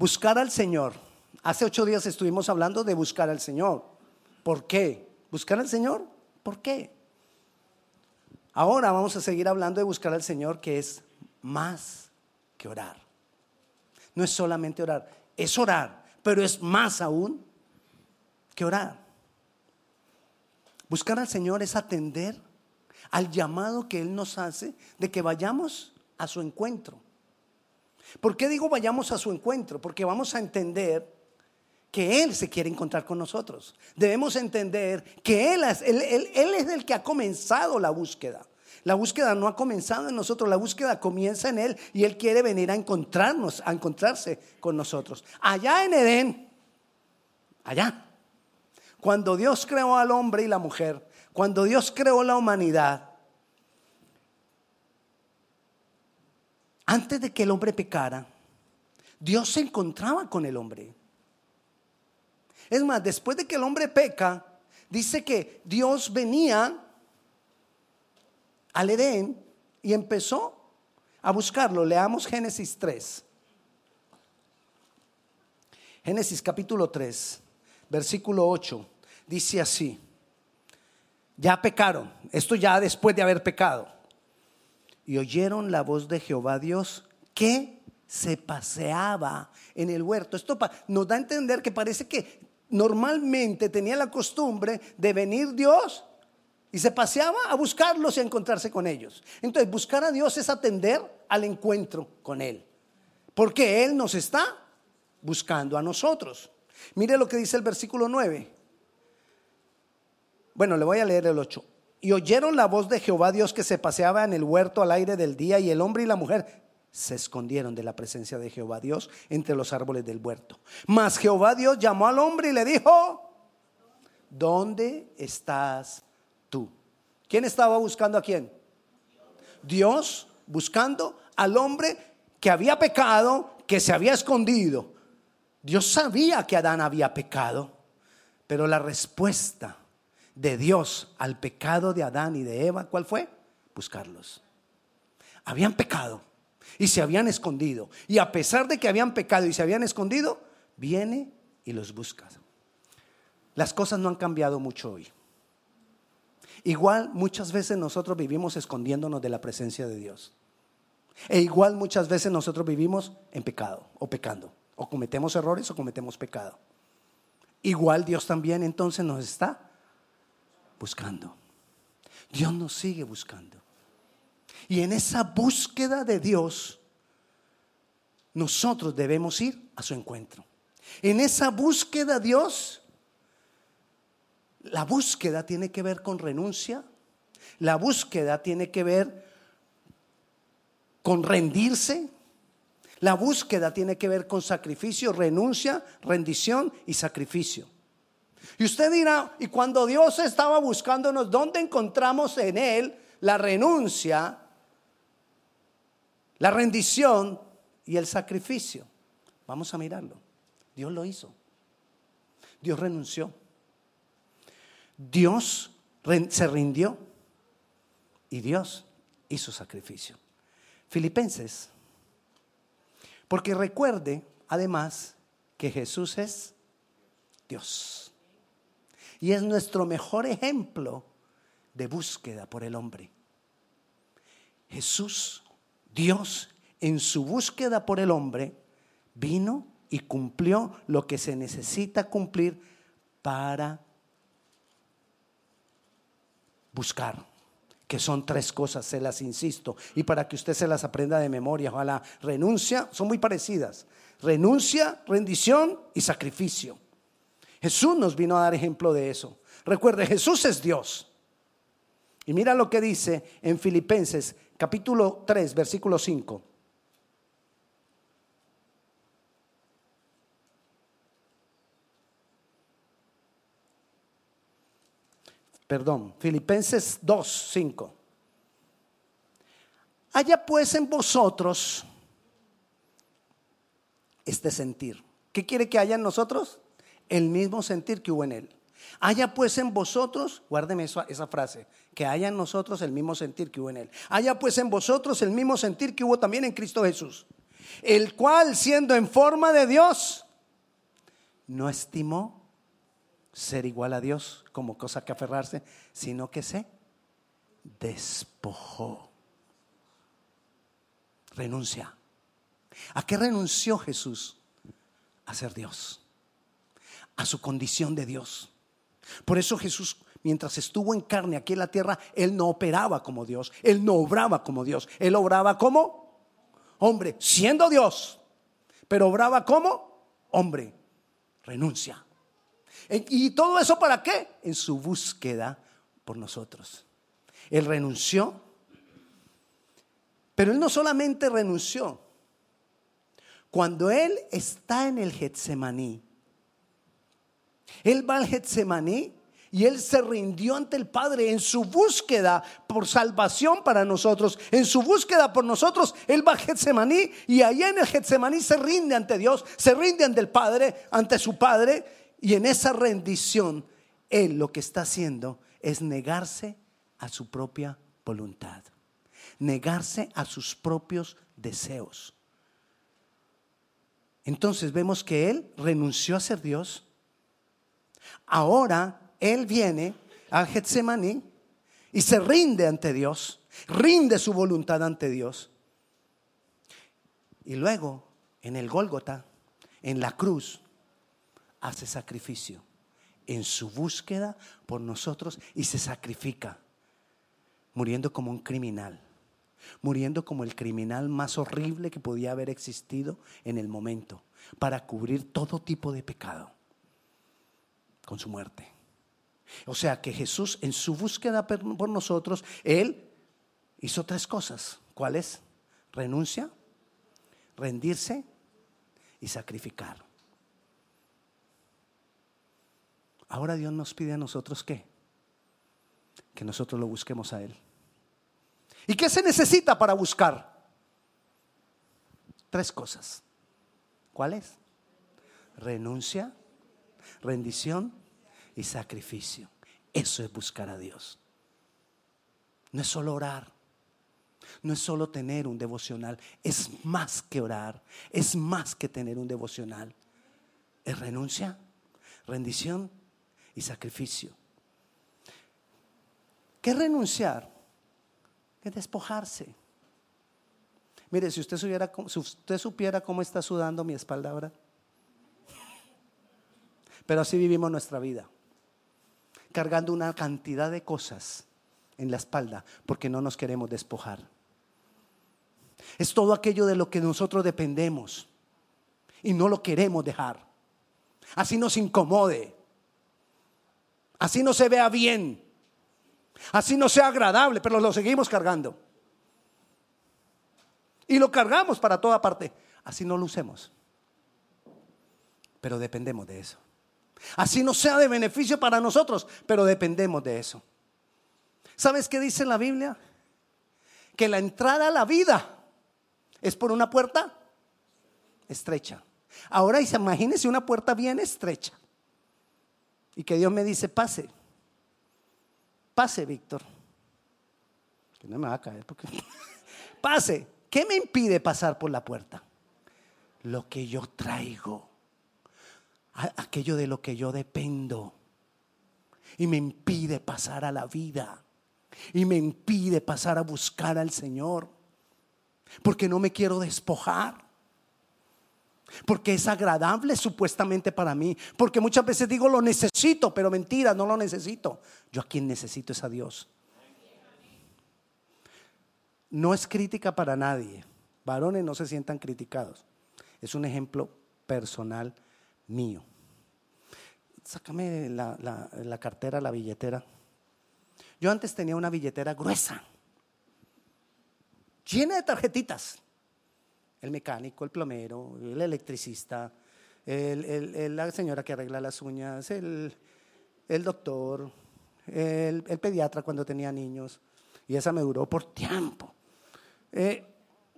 Buscar al Señor. Hace ocho días estuvimos hablando de buscar al Señor. ¿Por qué? ¿Buscar al Señor? ¿Por qué? Ahora vamos a seguir hablando de buscar al Señor, que es más que orar. No es solamente orar, es orar, pero es más aún que orar. Buscar al Señor es atender al llamado que Él nos hace de que vayamos a su encuentro. ¿Por qué digo vayamos a su encuentro? Porque vamos a entender que Él se quiere encontrar con nosotros. Debemos entender que él es, el que ha comenzado la búsqueda. La búsqueda no ha comenzado en nosotros, la búsqueda comienza en Él y Él quiere venir a encontrarnos, a encontrarse con nosotros. Allá en Edén, allá, cuando Dios creó al hombre y la mujer, cuando Dios creó la humanidad, antes de que el hombre pecara, Dios se encontraba con el hombre. Es más, después de que el hombre peca, dice que Dios venía al Edén y empezó a buscarlo. Leamos Génesis 3. Génesis capítulo 3, versículo 8. Dice así, ya pecaron, esto ya después de haber pecado. Y oyeron la voz de Jehová Dios que se paseaba en el huerto. Esto nos da a entender que parece que normalmente tenía la costumbre de venir Dios y se paseaba a buscarlos y a encontrarse con ellos. Entonces, buscar a Dios es atender al encuentro con Él. Porque Él nos está buscando a nosotros. Mire lo que dice el versículo 9. Bueno, le voy a leer el 8. Y oyeron la voz de Jehová Dios que se paseaba en el huerto al aire del día y el hombre y la mujer se escondieron de la presencia de Jehová Dios entre los árboles del huerto. Mas Jehová Dios llamó al hombre y le dijo, ¿dónde estás tú? ¿Quién estaba buscando a quién? Dios buscando al hombre que había pecado, que se había escondido. Dios sabía que Adán había pecado, pero la respuesta de Dios al pecado de Adán y de Eva, ¿cuál fue? Buscarlos. Habían pecado y se habían escondido. Y a pesar de que habían pecado y se habían escondido, viene y los busca. Las cosas no han cambiado mucho hoy. Igual muchas veces nosotros vivimos escondiéndonos de la presencia de Dios. E igual muchas veces nosotros vivimos en pecado o pecando. O cometemos errores o cometemos pecado. Igual Dios también entonces nos está buscando. Dios nos sigue buscando. Y en esa búsqueda de Dios, nosotros debemos ir a su encuentro. En esa búsqueda Dios, la búsqueda tiene que ver con renuncia, la búsqueda tiene que ver con rendirse, la búsqueda tiene que ver con sacrificio, renuncia, rendición y sacrificio. Y usted dirá, y cuando Dios estaba buscándonos, ¿dónde encontramos en Él la renuncia, la rendición y el sacrificio. Vamos a mirarlo. Dios lo hizo. Dios renunció. Dios se rindió. Y Dios hizo sacrificio. Filipenses. Porque recuerde, además, que Jesús es Dios. Y es nuestro mejor ejemplo de búsqueda por el hombre. Jesús Dios, en su búsqueda por el hombre, vino y cumplió lo que se necesita cumplir para buscar, que son tres cosas, se las insisto, y para que usted se las aprenda de memoria, ojalá, renuncia, son muy parecidas, renuncia, rendición y sacrificio. Jesús nos vino a dar ejemplo de eso. Recuerde, Jesús es Dios. Y mira lo que dice en Filipenses capítulo 3, versículo 5. Perdón, Filipenses 2, 5. Haya pues en vosotros este sentir. ¿Qué quiere que haya en nosotros? El mismo sentir que hubo en él. Haya pues en vosotros, guárdeme esa frase, que haya en nosotros el mismo sentir que hubo en Él. Haya pues en vosotros el mismo sentir que hubo también en Cristo Jesús, el cual siendo en forma de Dios, no estimó ser igual a Dios como cosa que aferrarse, sino que se despojó. Renuncia. ¿A qué renunció Jesús? A ser Dios, a su condición de Dios. Por eso Jesús, mientras estuvo en carne aquí en la tierra, Él no operaba como Dios, Él no obraba como Dios, Él obraba como hombre, siendo Dios, pero obraba como hombre. Renuncia. ¿Y todo eso para qué? En su búsqueda por nosotros. Él renunció, pero Él no solamente renunció. Cuando Él está en el Getsemaní, Él va al Getsemaní y Él se rindió ante el Padre en su búsqueda por salvación para nosotros. En su búsqueda por nosotros, Él va a Getsemaní y allá en el Getsemaní se rinde ante Dios, se rinde ante el Padre, ante su Padre. Y en esa rendición, Él lo que está haciendo es negarse a su propia voluntad, negarse a sus propios deseos. Entonces vemos que Él renunció a ser Dios. Ahora él viene a Getsemaní y se rinde ante Dios, rinde su voluntad ante Dios. Y luego, en el Gólgota, en la cruz, hace sacrificio en su búsqueda por nosotros y se sacrifica, muriendo como un criminal, muriendo como el criminal más horrible que podía haber existido en el momento, para cubrir todo tipo de pecado con su muerte. O sea que Jesús en su búsqueda por nosotros, Él hizo tres cosas. ¿Cuáles? Renuncia, rendirse y sacrificar. Ahora Dios nos pide a nosotros qué? Que nosotros lo busquemos a Él. ¿Y qué se necesita para buscar? Tres cosas. ¿Cuáles? Renuncia, rendición y sacrificio. Eso es buscar a Dios. No es solo orar. No es solo tener un devocional. Es más que orar. Es más que tener un devocional. Es renuncia, rendición y sacrificio. ¿Qué renunciar? Que despojarse. Mire, si usted, supiera, si usted supiera cómo está sudando mi espalda ahora. Pero así vivimos nuestra vida cargando una cantidad de cosas en la espalda porque no nos queremos despojar. Es todo aquello de lo que nosotros dependemos y no lo queremos dejar. Así nos incomode. Así no se vea bien. Así no sea agradable, pero lo seguimos cargando. Y lo cargamos para toda parte. Así no lo usemos. Pero dependemos de eso. Así no sea de beneficio para nosotros, pero dependemos de eso. ¿Sabes qué dice la Biblia? Que la entrada a la vida es por una puerta estrecha. Ahora imagínese una puerta bien estrecha. Y que Dios me dice, pase. Pase, Víctor. Que no me va a caer porque... pase. ¿Qué me impide pasar por la puerta? Lo que yo traigo aquello de lo que yo dependo. Y me impide pasar a la vida. Y me impide pasar a buscar al Señor. Porque no me quiero despojar. Porque es agradable supuestamente para mí. Porque muchas veces digo lo necesito, pero mentira, no lo necesito. Yo a quien necesito es a Dios. No es crítica para nadie. Varones no se sientan criticados. Es un ejemplo personal mío. Sácame la, cartera, la billetera. Yo antes tenía una billetera gruesa, llena de tarjetitas. El mecánico, el plomero, el electricista, la señora que arregla las uñas, el, doctor, el, pediatra cuando tenía niños. Y esa me duró por tiempo. Eh,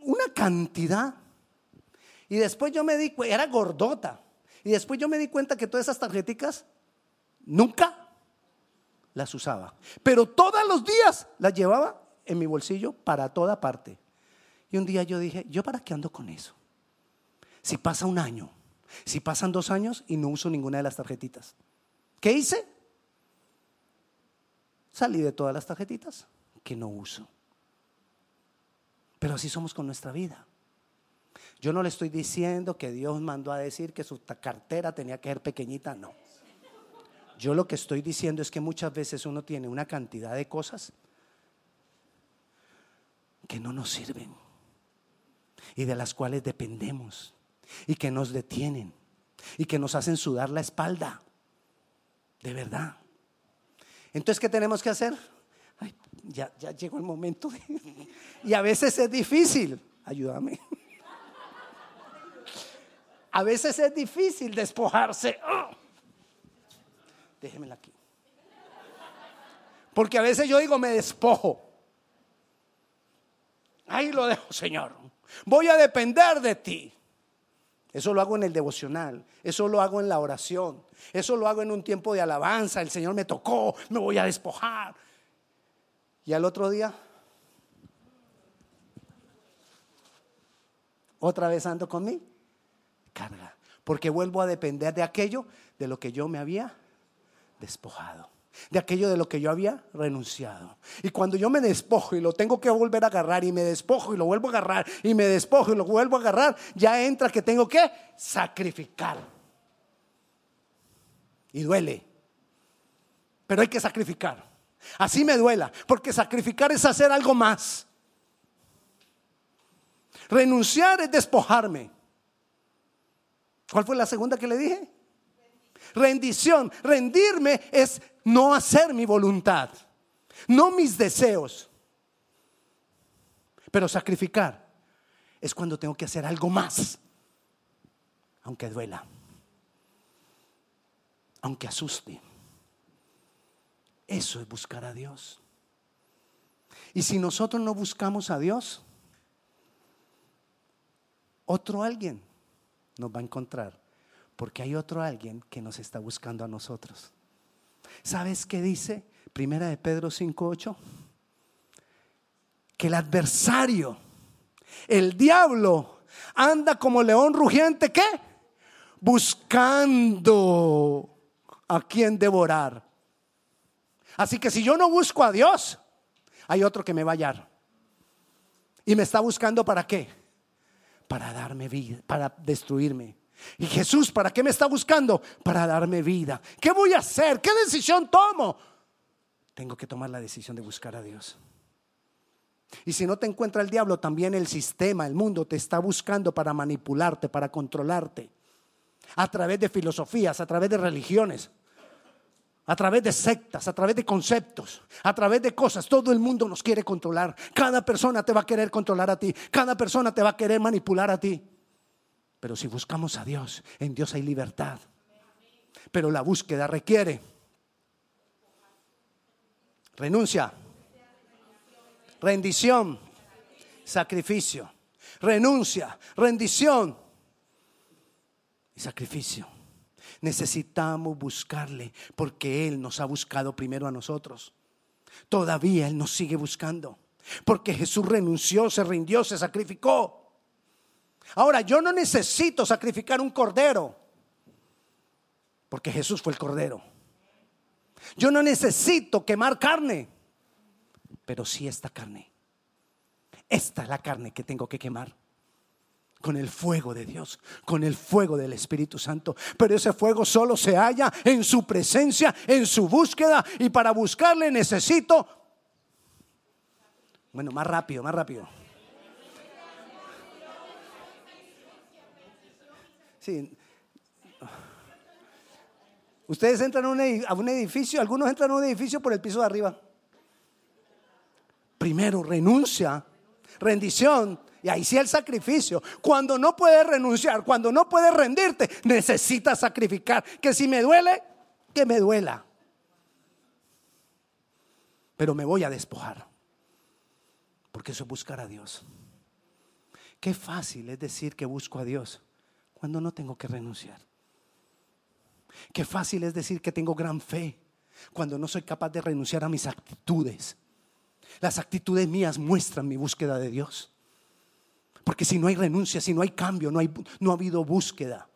una cantidad. Y después yo me di cuenta, era gordota. Y después yo me di cuenta que todas esas tarjeticas nunca las usaba. Pero todos los días las llevaba en mi bolsillo para toda parte. Y un día yo dije, ¿yo para qué ando con eso? Si pasa un año, si pasan dos años y no uso ninguna de las tarjetitas, ¿qué hice? Salí de todas las tarjetitas que no uso. Pero así somos con nuestra vida. Yo no le estoy diciendo que Dios mandó a decir que su cartera tenía que ser pequeñita, no. Yo lo que estoy diciendo es que muchas veces uno tiene una cantidad de cosas que no nos sirven y de las cuales dependemos y que nos detienen y que nos hacen sudar la espalda. De verdad. Entonces, ¿qué tenemos que hacer? ya, ya llegó el momento. y a veces es difícil. Ayúdame. A veces es difícil despojarse. ¡Oh! Déjemela aquí. Porque a veces yo digo, me despojo. Ahí lo dejo, Señor. Voy a depender de ti. Eso lo hago en el devocional, eso lo hago en la oración, eso lo hago en un tiempo de alabanza. El Señor me tocó, me voy a despojar. Y al otro día, otra vez ando con mi carga, porque vuelvo a depender de aquello de lo que yo me había despojado, de aquello de lo que yo había renunciado. Y cuando yo me despojo y lo tengo que volver a agarrar y me despojo y lo vuelvo a agarrar y me despojo y lo vuelvo a agarrar, ya entra que tengo que sacrificar. Y duele, pero hay que sacrificar. Así me duela, porque sacrificar es hacer algo más. Renunciar es despojarme. ¿Cuál fue la segunda que le dije? Rendición. Rendirme es no hacer mi voluntad, no mis deseos. Pero sacrificar es cuando tengo que hacer algo más, aunque duela, aunque asuste. Eso es buscar a Dios. Y si nosotros no buscamos a Dios, otro alguien nos va a encontrar, porque hay otro alguien que nos está buscando a nosotros. ¿Sabes qué dice Primera de Pedro 5:8? Que el adversario, el diablo, anda como león rugiente, ¿qué? Buscando a quien devorar. Así que si yo no busco a Dios, hay otro que me va a hallar. Y me está buscando para qué? Para darme vida, para destruirme. Y Jesús, ¿para qué me está buscando? Para darme vida. ¿Qué voy a hacer? ¿Qué decisión tomo? Tengo que tomar la decisión de buscar a Dios. Y si no te encuentra el diablo, también el sistema, el mundo te está buscando para manipularte, para controlarte. A través de filosofías, a través de religiones a través de sectas, a través de conceptos, a través de cosas. Todo el mundo nos quiere controlar. Cada persona te va a querer controlar a ti. Cada persona te va a querer manipular a ti. Pero si buscamos a Dios, en Dios hay libertad. Pero la búsqueda requiere renuncia, rendición, sacrificio. Renuncia, rendición y sacrificio. Necesitamos buscarle porque Él nos ha buscado primero a nosotros. Todavía Él nos sigue buscando. Porque Jesús renunció, se rindió, se sacrificó. Ahora, yo no necesito sacrificar un cordero. Porque Jesús fue el cordero. Yo no necesito quemar carne. Pero sí esta carne. Esta es la carne que tengo que quemar con el fuego de Dios, con el fuego del Espíritu Santo. Pero ese fuego solo se halla en su presencia, en su búsqueda. Y para buscarle necesito... Bueno, más rápido, más rápido. Sí. Ustedes entran a un edificio, algunos entran a un edificio por el piso de arriba. Primero, renuncia, rendición y ahí sí el sacrificio. Cuando no puedes renunciar, cuando no puedes rendirte, necesitas sacrificar. Que si me duele, que me duela. Pero me voy a despojar. Porque eso es buscar a Dios. Qué fácil es decir que busco a Dios cuando no tengo que renunciar. Qué fácil es decir que tengo gran fe cuando no soy capaz de renunciar a mis actitudes. Las actitudes mías muestran mi búsqueda de Dios. Porque si no hay renuncia, si no hay cambio, no, hay, no ha habido búsqueda.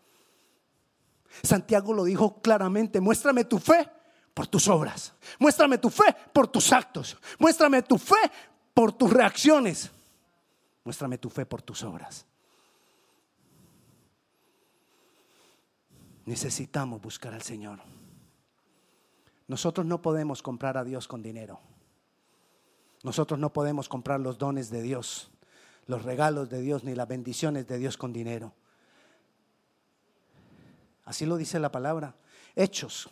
Santiago lo dijo claramente, muéstrame tu fe por tus obras, muéstrame tu fe por tus actos, muéstrame tu fe por tus reacciones, muéstrame tu fe por tus obras. Necesitamos buscar al Señor. Nosotros no podemos comprar a Dios con dinero. Nosotros no podemos comprar los dones de Dios, los regalos de Dios, ni las bendiciones de Dios con dinero. Así lo dice la palabra. Hechos,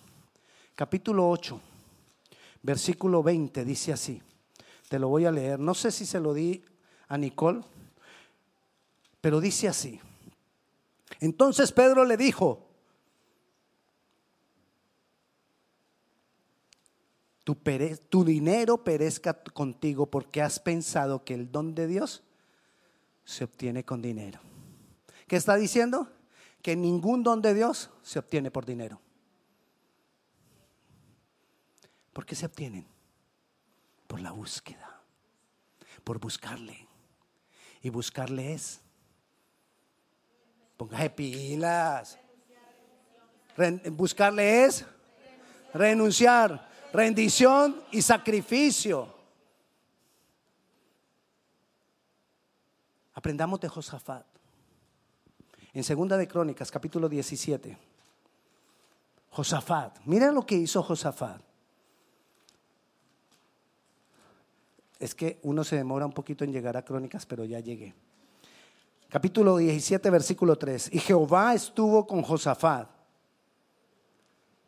capítulo 8, versículo 20, dice así. Te lo voy a leer. No sé si se lo di a Nicole, pero dice así. Entonces Pedro le dijo, tu, tu, dinero perezca contigo porque has pensado que el don de Dios se obtiene con dinero. ¿Qué está diciendo? Que ningún don de Dios se obtiene por dinero. ¿Por qué se obtienen? Por la búsqueda, por buscarle. Y buscarle es, póngase pilas. Buscarle es renunciar rendición y sacrificio. Aprendamos de Josafat. En Segunda de Crónicas, capítulo 17. Josafat. Mira lo que hizo Josafat. Es que uno se demora un poquito en llegar a Crónicas, pero ya llegué. Capítulo 17, versículo 3. Y Jehová estuvo con Josafat.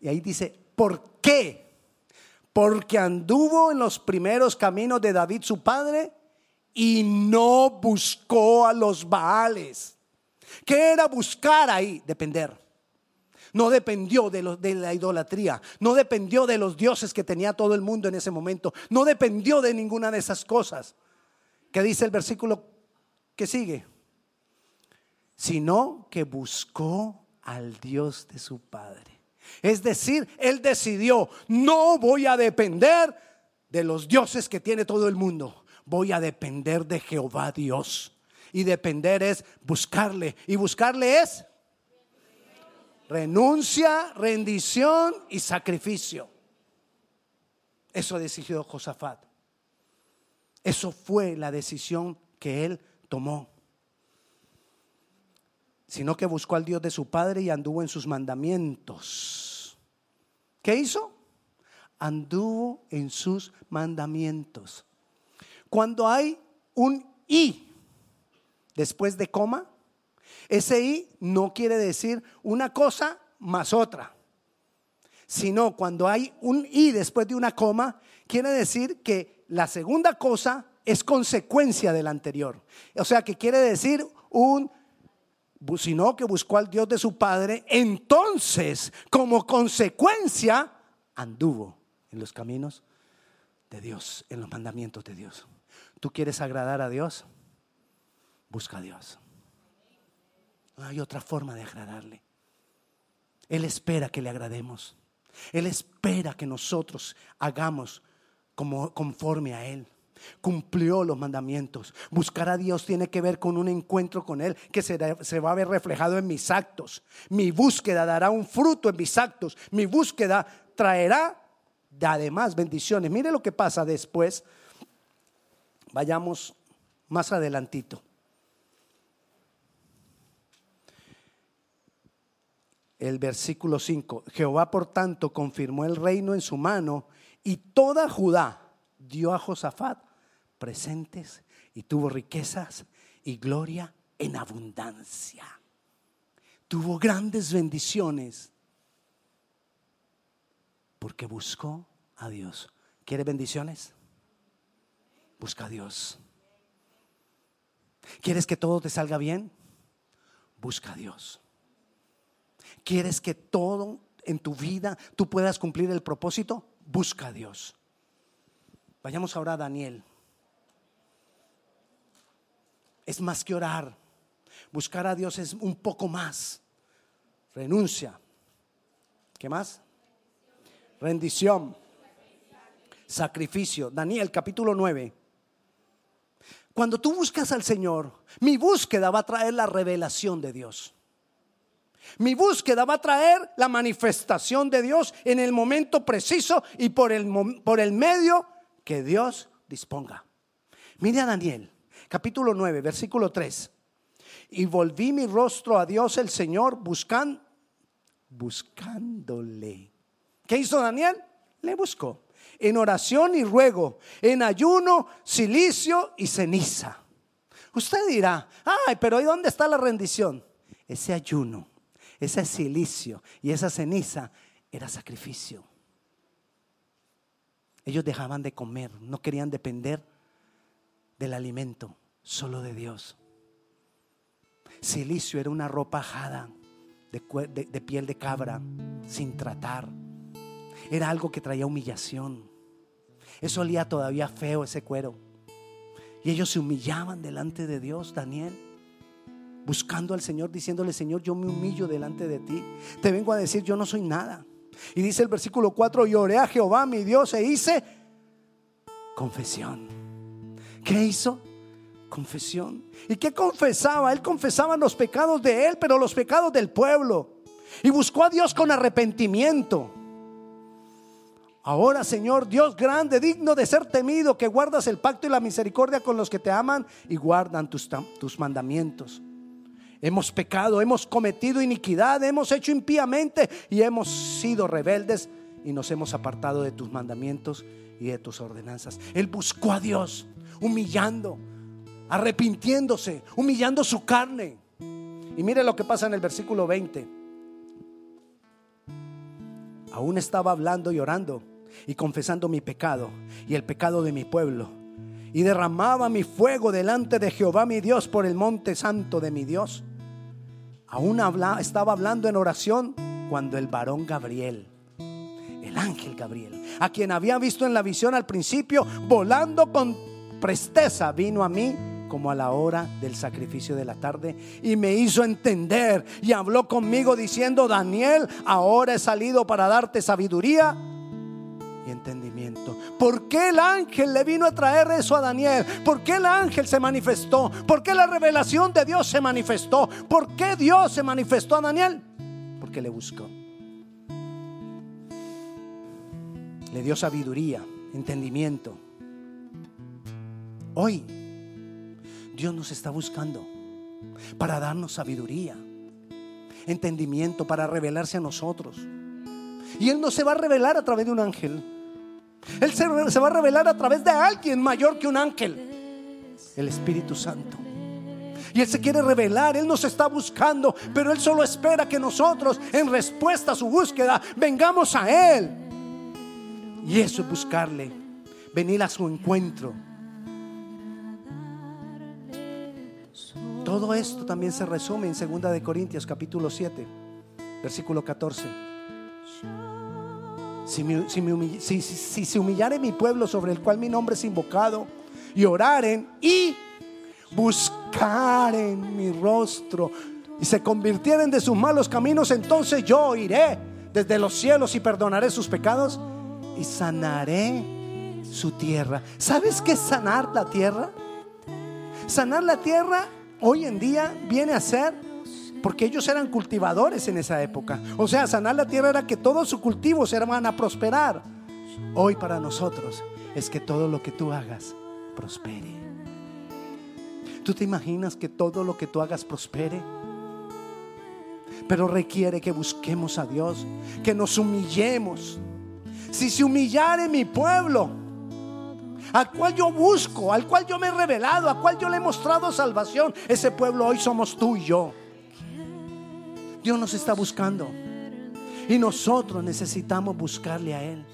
Y ahí dice, ¿por qué? porque anduvo en los primeros caminos de David su padre y no buscó a los Baales. ¿Qué era buscar ahí? Depender. No dependió de, de, la idolatría, no dependió de los dioses que tenía todo el mundo en ese momento, no dependió de ninguna de esas cosas. ¿Qué dice el versículo que sigue? Sino que buscó al Dios de su padre. Es decir, él decidió, no voy a depender de los dioses que tiene todo el mundo, voy a depender de Jehová Dios. Y depender es buscarle. Y buscarle es renuncia, rendición y sacrificio. Eso decidió Josafat. Eso fue la decisión que él tomó sino que buscó al Dios de su padre y anduvo en sus mandamientos. ¿Qué hizo? Anduvo en sus mandamientos. Cuando hay un y después de coma, ese y no quiere decir una cosa más otra, sino cuando hay un y después de una coma, quiere decir que la segunda cosa es consecuencia de la anterior. O sea que quiere decir un sino que buscó al Dios de su padre, entonces como consecuencia anduvo en los caminos de Dios, en los mandamientos de Dios. ¿Tú quieres agradar a Dios? Busca a Dios. No hay otra forma de agradarle. Él espera que le agrademos. Él espera que nosotros hagamos como conforme a Él cumplió los mandamientos. Buscar a Dios tiene que ver con un encuentro con Él que se, va a ver reflejado en mis actos. Mi búsqueda dará un fruto en mis actos. Mi búsqueda traerá además bendiciones. Mire lo que pasa después. Vayamos más adelantito. El versículo 5. Jehová por tanto confirmó el reino en su mano y toda Judá dio a Josafat presentes y tuvo riquezas y gloria en abundancia. Tuvo grandes bendiciones porque buscó a Dios. ¿Quiere bendiciones? Busca a Dios. ¿Quieres que todo te salga bien? Busca a Dios. ¿Quieres que todo en tu vida tú puedas cumplir el propósito? Busca a Dios. Vayamos ahora a Daniel es más que orar. Buscar a Dios es un poco más. Renuncia. ¿Qué más? Rendición. Sacrificio. Daniel capítulo 9. Cuando tú buscas al Señor, mi búsqueda va a traer la revelación de Dios. Mi búsqueda va a traer la manifestación de Dios en el momento preciso y por el, por el medio que Dios disponga. Mire a Daniel, capítulo 9, versículo 3. Y volví mi rostro a Dios el Señor buscando, buscándole. ¿Qué hizo Daniel? Le buscó. En oración y ruego, en ayuno, silicio y ceniza. Usted dirá, ay, pero ¿y dónde está la rendición? Ese ayuno, ese silicio y esa ceniza era sacrificio. Ellos dejaban de comer, no querían depender del alimento, solo de Dios. Silicio era una ropa ajada de, piel de cabra, sin tratar. Era algo que traía humillación. Eso olía todavía feo ese cuero. Y ellos se humillaban delante de Dios, Daniel, buscando al Señor, diciéndole, Señor, yo me humillo delante de ti. Te vengo a decir, yo no soy nada. Y dice el versículo 4, y oré a Jehová, mi Dios, e hice confesión. ¿Qué hizo? Confesión. ¿Y qué confesaba? Él confesaba los pecados de él, pero los pecados del pueblo. Y buscó a Dios con arrepentimiento. Ahora, Señor, Dios grande, digno de ser temido, que guardas el pacto y la misericordia con los que te aman y guardan tus, tus mandamientos. Hemos pecado, hemos cometido iniquidad, hemos hecho impíamente y hemos sido rebeldes y nos hemos apartado de tus mandamientos y de tus ordenanzas. Él buscó a Dios humillando, arrepintiéndose, humillando su carne. Y mire lo que pasa en el versículo 20. Aún estaba hablando y orando y confesando mi pecado y el pecado de mi pueblo. Y derramaba mi fuego delante de Jehová mi Dios por el monte santo de mi Dios. Aún estaba hablando en oración cuando el varón Gabriel, el ángel Gabriel, a quien había visto en la visión al principio, volando con presteza, vino a mí como a la hora del sacrificio de la tarde y me hizo entender y habló conmigo diciendo, Daniel, ahora he salido para darte sabiduría y entendimiento. ¿Por qué el ángel le vino a traer eso a Daniel? ¿Por qué el ángel se manifestó? ¿Por qué la revelación de Dios se manifestó? ¿Por qué Dios se manifestó a Daniel? Porque le buscó. Le dio sabiduría, entendimiento. Hoy Dios nos está buscando para darnos sabiduría, entendimiento, para revelarse a nosotros. Y Él no se va a revelar a través de un ángel. Él se, va a revelar a través de alguien mayor que un ángel, el Espíritu Santo. Y Él se quiere revelar, Él nos está buscando, pero Él solo espera que nosotros, en respuesta a su búsqueda, vengamos a Él. Y eso es buscarle, venir a su encuentro Todo esto también se resume en 2 de Corintios capítulo 7, versículo 14. Si, se humillare mi pueblo sobre el cual mi nombre es invocado y oraren y buscaren mi rostro y se convirtieren de sus malos caminos, entonces yo iré desde los cielos y perdonaré sus pecados y sanaré su tierra. ¿Sabes qué es sanar la tierra? Sanar la tierra hoy en día viene a ser porque ellos eran cultivadores en esa época. O sea, sanar la tierra era que todos sus cultivos van a prosperar. Hoy para nosotros es que todo lo que tú hagas prospere. ¿Tú te imaginas que todo lo que tú hagas prospere? Pero requiere que busquemos a Dios, que nos humillemos. Si se humillare mi pueblo, al cual yo busco, al cual yo me he revelado, al cual yo le he mostrado salvación. Ese pueblo hoy somos tú y yo. Dios nos está buscando. Y nosotros necesitamos buscarle a Él.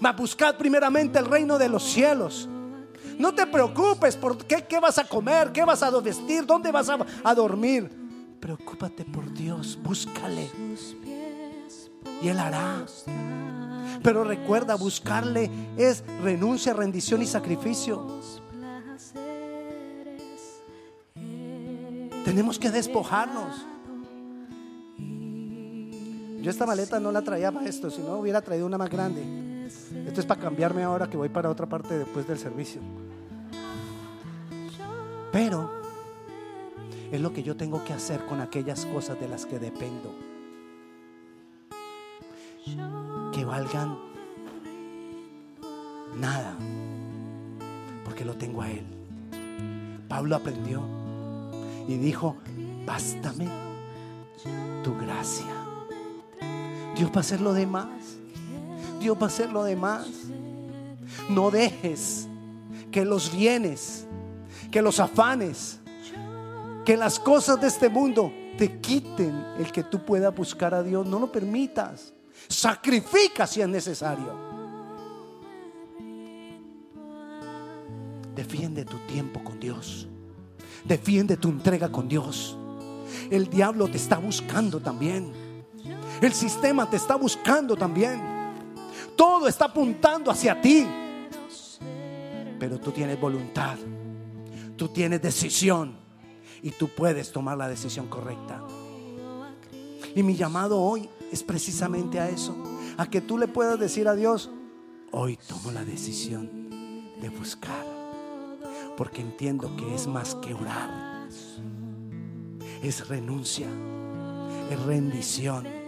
Mas buscad primeramente el reino de los cielos. No te preocupes por qué, qué vas a comer, qué vas a vestir, dónde vas a, a dormir. Preocúpate por Dios, búscale. Y Él hará. Pero recuerda, buscarle es renuncia, rendición y sacrificio. Tenemos que despojarnos. Yo esta maleta no la traía para esto, si no hubiera traído una más grande. Esto es para cambiarme ahora que voy para otra parte después del servicio. Pero es lo que yo tengo que hacer con aquellas cosas de las que dependo. Que valgan nada. Porque lo tengo a Él. Pablo aprendió y dijo, bástame tu gracia. Dios va a hacer lo demás. Dios va a hacer lo demás. No dejes que los bienes, que los afanes, que las cosas de este mundo te quiten el que tú puedas buscar a Dios. No lo permitas. Sacrifica si es necesario. Defiende tu tiempo con Dios. Defiende tu entrega con Dios. El diablo te está buscando también. El sistema te está buscando también. Todo está apuntando hacia ti. Pero tú tienes voluntad. Tú tienes decisión. Y tú puedes tomar la decisión correcta. Y mi llamado hoy es precisamente a eso. A que tú le puedas decir a Dios, hoy tomo la decisión de buscar. Porque entiendo que es más que orar. Es renuncia. Es rendición.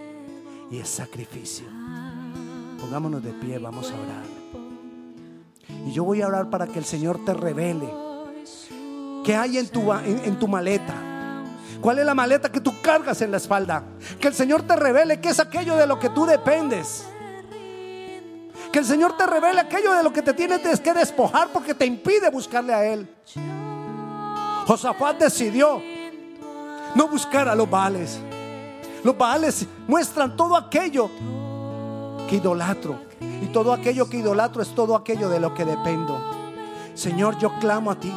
Y es sacrificio. Pongámonos de pie, vamos a orar. Y yo voy a orar para que el Señor te revele qué hay en tu, en, tu maleta. ¿Cuál es la maleta que tú cargas en la espalda? Que el Señor te revele qué es aquello de lo que tú dependes. Que el Señor te revele aquello de lo que te tienes que despojar porque te impide buscarle a Él. Josafat decidió no buscar a los Baales. Los Baales muestran todo aquello que idolatro. Y todo aquello que idolatro es todo aquello de lo que dependo. Señor, yo clamo a ti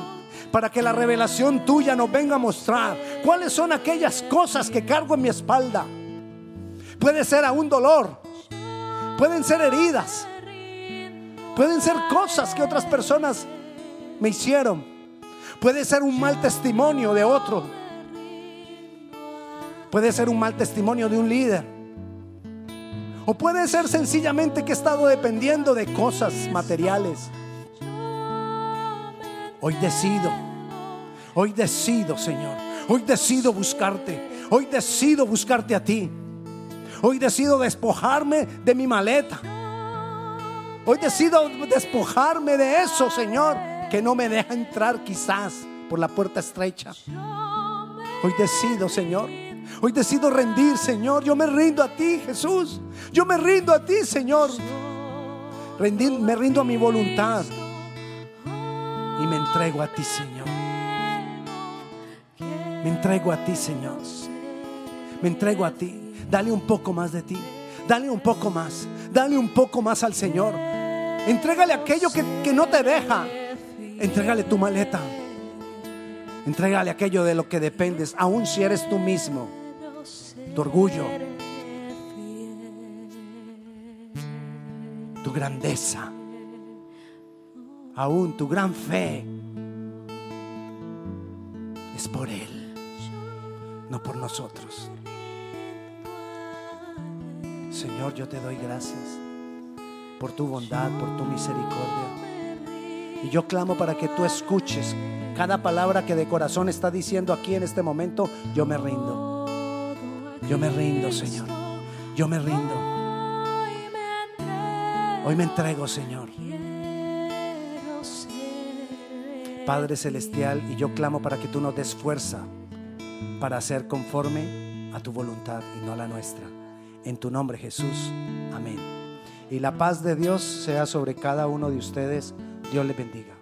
para que la revelación tuya nos venga a mostrar cuáles son aquellas cosas que cargo en mi espalda. Puede ser a un dolor, pueden ser heridas, pueden ser cosas que otras personas me hicieron, puede ser un mal testimonio de otro, puede ser un mal testimonio de un líder. O puede ser sencillamente que he estado dependiendo de cosas materiales. Hoy decido, hoy decido, Señor. Hoy decido buscarte. Hoy decido buscarte a ti. Hoy decido despojarme de mi maleta. Hoy decido despojarme de eso, Señor, que no me deja entrar quizás por la puerta estrecha. Hoy decido, Señor Hoy decido rendir, Señor. Yo me rindo a ti, Jesús. Yo me rindo a ti, Señor. me rindo a mi voluntad. Y me entrego a ti, Señor. Me entrego a ti, Señor. Me entrego a ti. Dale un poco más de ti. Dale un poco más. Dale un poco más al Señor. Entrégale aquello que, que no te deja. Entrégale tu maleta. Entrégale aquello de lo que dependes, aun si eres tú mismo tu orgullo, tu grandeza, aún tu gran fe es por Él, no por nosotros. Señor, yo te doy gracias por tu bondad, por tu misericordia. Y yo clamo para que tú escuches cada palabra que de corazón está diciendo aquí en este momento. Yo me rindo. Yo me rindo, Señor. Yo me rindo. Hoy me entrego, Señor. Padre Celestial, y yo clamo para que tú nos des fuerza para hacer conforme a tu voluntad y no a la nuestra. En tu nombre, Jesús. Amén. Y la paz de Dios sea sobre cada uno de ustedes. Dios les bendiga.